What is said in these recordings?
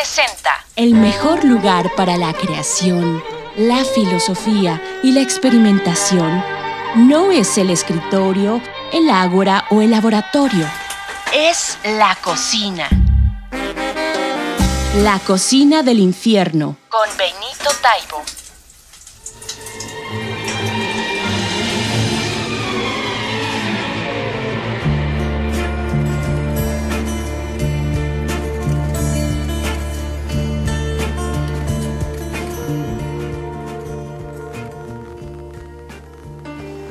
presenta El mejor lugar para la creación, la filosofía y la experimentación no es el escritorio, el ágora o el laboratorio. Es la cocina. La cocina del infierno. Con Benito Taibo.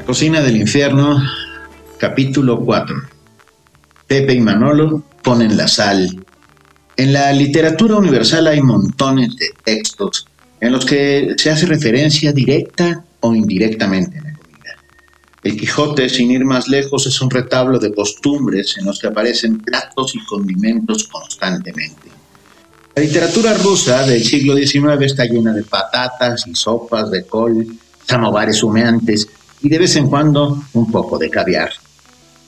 Cocina del infierno, capítulo 4. Pepe y Manolo ponen la sal. En la literatura universal hay montones de textos en los que se hace referencia directa o indirectamente a la comida. El Quijote, sin ir más lejos, es un retablo de costumbres en los que aparecen platos y condimentos constantemente. La literatura rusa del siglo XIX está llena de patatas y sopas de col, samovares humeantes y de vez en cuando un poco de caviar.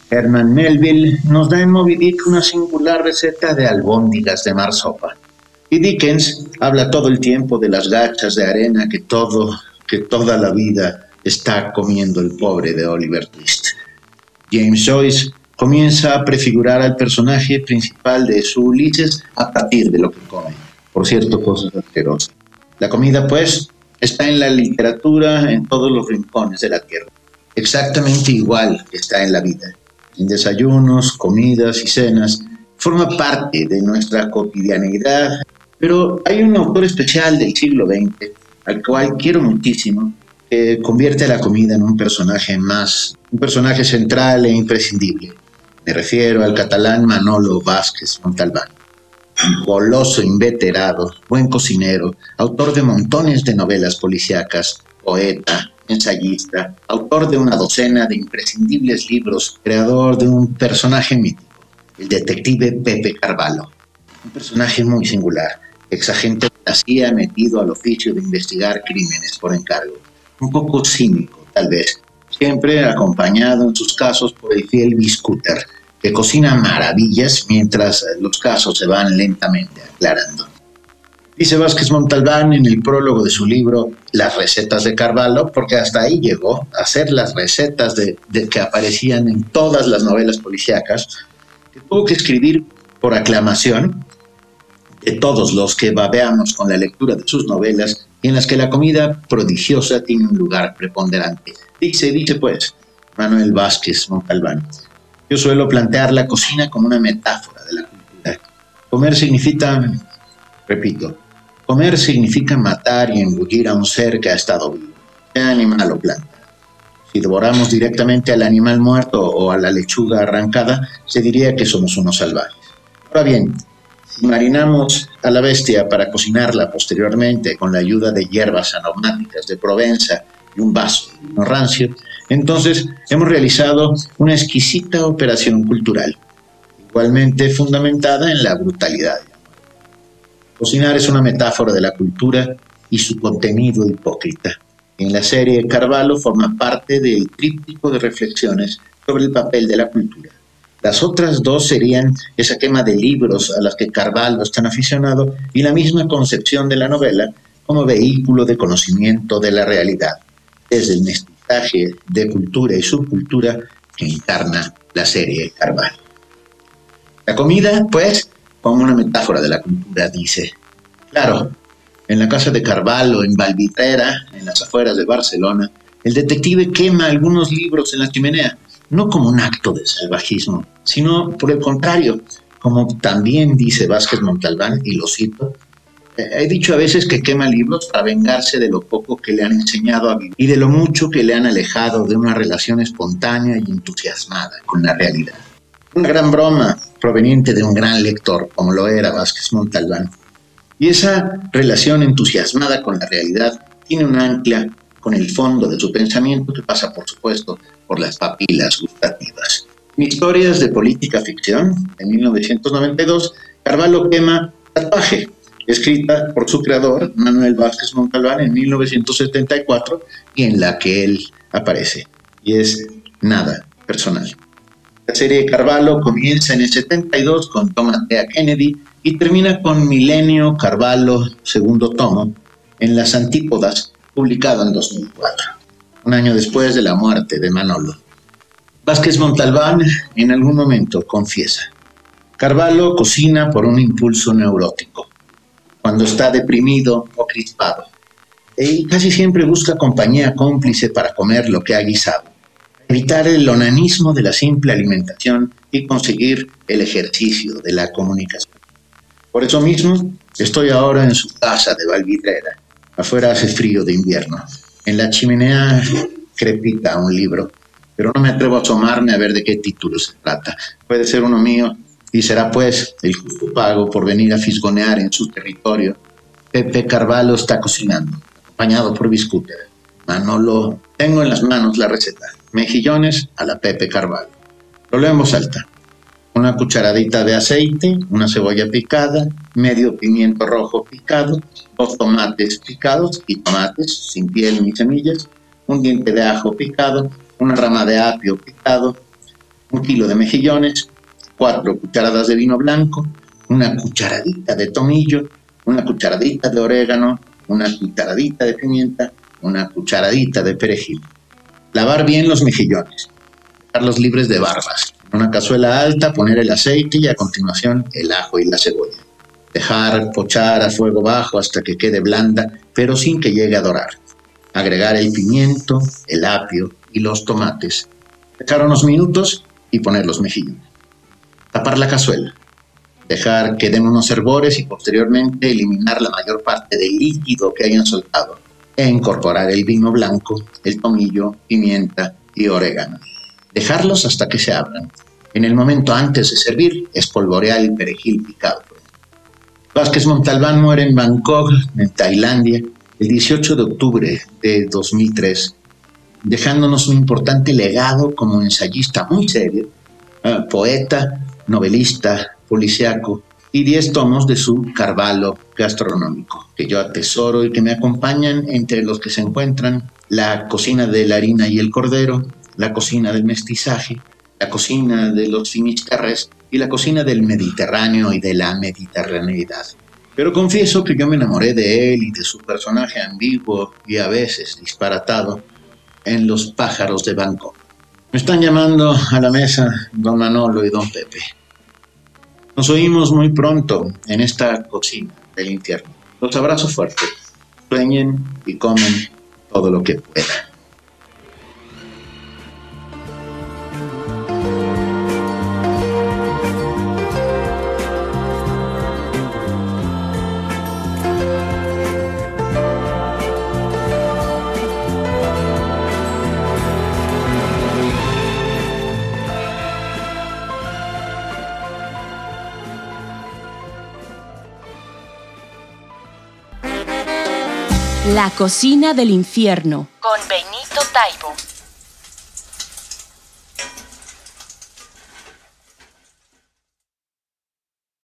Herman Melville nos da en Moby una singular receta de albóndigas de marsopa. Y Dickens habla todo el tiempo de las gachas de arena que todo, que toda la vida está comiendo el pobre de Oliver Twist. James Joyce comienza a prefigurar al personaje principal de su Ulises a partir de lo que come. Por cierto, cosas asquerosas. La comida, pues, está en la literatura en todos los rincones de la tierra. Exactamente igual que está en la vida en desayunos, comidas y cenas, forma parte de nuestra cotidianeidad. Pero hay un autor especial del siglo XX, al cual quiero muchísimo, que convierte la comida en un personaje más, un personaje central e imprescindible. Me refiero al catalán Manolo Vázquez Montalbán. Goloso, inveterado, buen cocinero, autor de montones de novelas policíacas, poeta, ensayista, autor de una docena de imprescindibles libros, creador de un personaje mítico, el detective Pepe Carvalho. Un personaje muy singular, exagente de la CIA metido al oficio de investigar crímenes por encargo. Un poco cínico, tal vez, siempre acompañado en sus casos por el fiel Biscuter, que cocina maravillas mientras los casos se van lentamente aclarando. Dice Vázquez Montalbán en el prólogo de su libro Las recetas de Carvalho, porque hasta ahí llegó a hacer las recetas de, que aparecían en todas las novelas policíacas, que tuvo que escribir por aclamación de todos los que babeamos con la lectura de sus novelas y en las que la comida prodigiosa tiene un lugar preponderante. Dice, dice pues, Manuel Vázquez Montalbán, yo suelo plantear la cocina como una metáfora de la cultura. Comer significa, repito, Comer significa matar y engullir a un ser que ha estado vivo, sea animal o planta. Si devoramos directamente al animal muerto o a la lechuga arrancada, se diría que somos unos salvajes. Ahora bien, si marinamos a la bestia para cocinarla posteriormente con la ayuda de hierbas aromáticas de Provenza y un vaso vino rancio, entonces hemos realizado una exquisita operación cultural, igualmente fundamentada en la brutalidad Cocinar es una metáfora de la cultura y su contenido hipócrita. En la serie Carvalho forma parte del tríptico de reflexiones sobre el papel de la cultura. Las otras dos serían esa quema de libros a las que Carvalho es tan aficionado y la misma concepción de la novela como vehículo de conocimiento de la realidad, desde el mestizaje de cultura y subcultura que encarna la serie Carvalho. La comida, pues, como una metáfora de la cultura, dice. Claro, en la casa de Carvalho, en Valvitrera, en las afueras de Barcelona, el detective quema algunos libros en la chimenea, no como un acto de salvajismo, sino por el contrario, como también dice Vázquez Montalbán, y lo cito, he dicho a veces que quema libros para vengarse de lo poco que le han enseñado a vivir y de lo mucho que le han alejado de una relación espontánea y entusiasmada con la realidad. Una gran broma, proveniente de un gran lector como lo era Vázquez Montalbán. Y esa relación entusiasmada con la realidad tiene un ancla con el fondo de su pensamiento que pasa, por supuesto, por las papilas gustativas. En Historias de Política Ficción, en 1992, Carvalho quema Tatuaje, escrita por su creador, Manuel Vázquez Montalbán, en 1974, y en la que él aparece. Y es nada personal. La serie Carvalho comienza en el 72 con Thomas T. Kennedy y termina con Milenio Carvalho, segundo tomo, en las Antípodas, publicado en 2004, un año después de la muerte de Manolo. Vázquez Montalbán en algún momento confiesa, Carvalho cocina por un impulso neurótico, cuando está deprimido o crispado, y casi siempre busca compañía cómplice para comer lo que ha guisado, evitar el onanismo de la simple alimentación y conseguir el ejercicio de la comunicación. Por eso mismo, estoy ahora en su casa de Valvidrera. Afuera hace frío de invierno. En la chimenea crepita un libro, pero no me atrevo a asomarme a ver de qué título se trata. Puede ser uno mío y será pues el justo pago por venir a fisgonear en su territorio. Pepe Carvalho está cocinando, acompañado por Biscúter. Manolo, tengo en las manos la receta. Mejillones a la Pepe Carvalho. Voz alta una cucharadita de aceite, una cebolla picada, medio pimiento rojo picado, dos tomates picados y tomates sin piel ni semillas, un diente de ajo picado, una rama de apio picado, un kilo de mejillones, cuatro cucharadas de vino blanco, una cucharadita de tomillo, una cucharadita de orégano, una cucharadita de pimienta, una cucharadita de perejil. Lavar bien los mejillones, dejarlos libres de barbas una cazuela alta, poner el aceite y a continuación el ajo y la cebolla. Dejar pochar a fuego bajo hasta que quede blanda, pero sin que llegue a dorar. Agregar el pimiento, el apio y los tomates. Dejar unos minutos y poner los mejillones. Tapar la cazuela. Dejar que den unos hervores y posteriormente eliminar la mayor parte del líquido que hayan soltado e incorporar el vino blanco, el tomillo, pimienta y orégano dejarlos hasta que se abran. En el momento antes de servir, espolvorear el perejil picado. Vázquez Montalbán muere en Bangkok, en Tailandia, el 18 de octubre de 2003, dejándonos un importante legado como ensayista muy serio, eh, poeta, novelista, policiaco y 10 tomos de su Carvalho gastronómico, que yo atesoro y que me acompañan entre los que se encuentran La cocina de la harina y el cordero, la cocina del mestizaje, la cocina de los finisterres y la cocina del Mediterráneo y de la mediterraneidad. Pero confieso que yo me enamoré de él y de su personaje ambiguo y a veces disparatado en Los pájaros de Bangkok. Me están llamando a la mesa don Manolo y don Pepe. Nos oímos muy pronto en esta cocina del infierno. Los abrazo fuerte. Sueñen y comen todo lo que puedan. La cocina del infierno. Con Benito Taibo.